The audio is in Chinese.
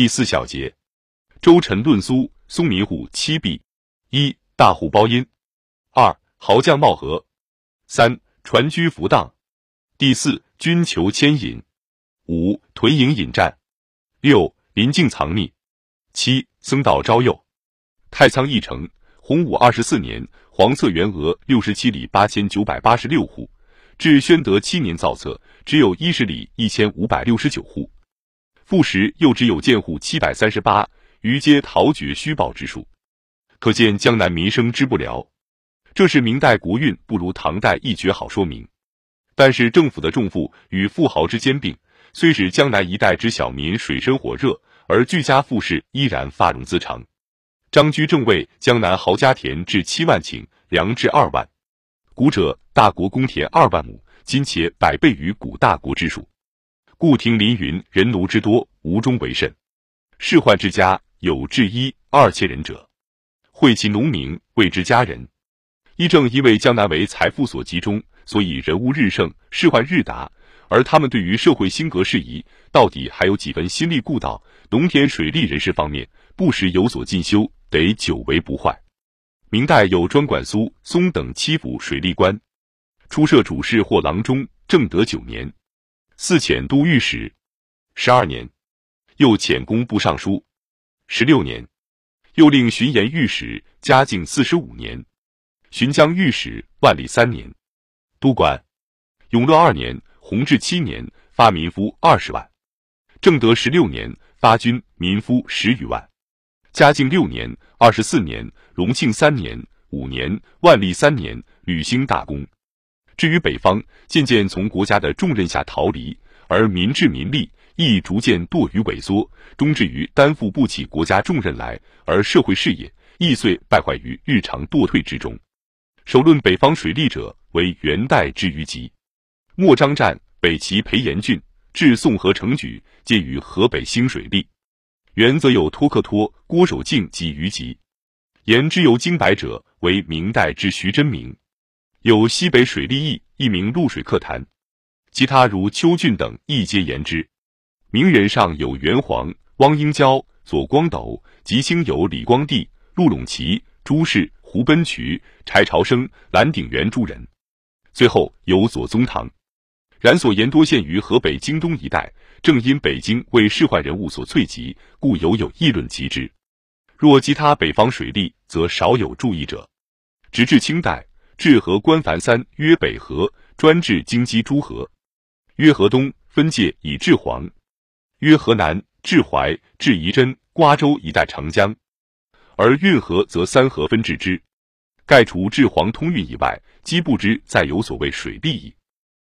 第四小节，周陈论苏，苏迷户七弊：一、大户包阴；二、豪将冒合；三、船居浮荡；第四，军求牵引；五、屯营引战；六、临境藏匿；七、僧道招诱。太仓邑城，洪武二十四年，黄色原额六十七里八千九百八十六户，至宣德七年造册，只有一十里一千五百六十九户。复时又只有建户七百三十八，余皆逃绝虚报之数，可见江南民生之不聊。这是明代国运不如唐代一绝好说明。但是政府的重负与富豪之兼并，虽使江南一带之小民水深火热，而居家富士依然发荣滋长。张居正为江南豪家田至七万顷，粮至二万。古者大国公田二万亩，今且百倍于古大国之数。故听林云，人奴之多，无中为甚。世宦之家有至一二千人者，会其农民谓之家人。亦正因为江南为财富所集中，所以人物日盛，世宦日达。而他们对于社会兴革事宜，到底还有几分心力顾到农田水利人士方面，不时有所进修。得久为不坏。明代有专管苏松等七府水利官，初设主事或郎中，正德九年，四遣都御史，十二年，又遣工部尚书，十六年，又令巡盐御史，嘉靖四十五年，巡江御史，万历三年，都管，永乐二年，弘治七年，发民夫二十万，正德十六年，发军民夫十余万。嘉靖六年、二十四年、隆庆三年、五年、万历三年，履兴大功。至于北方，渐渐从国家的重任下逃离，而民智民力亦逐渐堕于萎缩，终至于担负不起国家重任来，而社会事业亦遂败坏于日常堕退之中。首论北方水利者，为元代之于吉。莫张占北齐裴延俊至宋河成举，皆于河北兴水利。元则有托克托、郭守敬及余吉，言之由经白者为明代之徐真明，有西北水利义，一名露水客谈，其他如邱俊等亦皆言之。名人上有元黄、汪英娇、左光斗，及星有李光地、陆陇奇、朱氏、胡奔渠、柴朝生、蓝鼎元诸人。最后有左宗棠，然所言多限于河北京东一带。正因北京为世宦人物所萃集，故犹有议论及之。若其他北方水利，则少有注意者。直至清代，治河官凡三曰北河，专治京畿诸河；曰河东，分界以治黄；曰河南，治淮、治仪真、瓜州一带长江。而运河则三河分治之。盖除治黄通运以外，基不知再有所谓水利矣。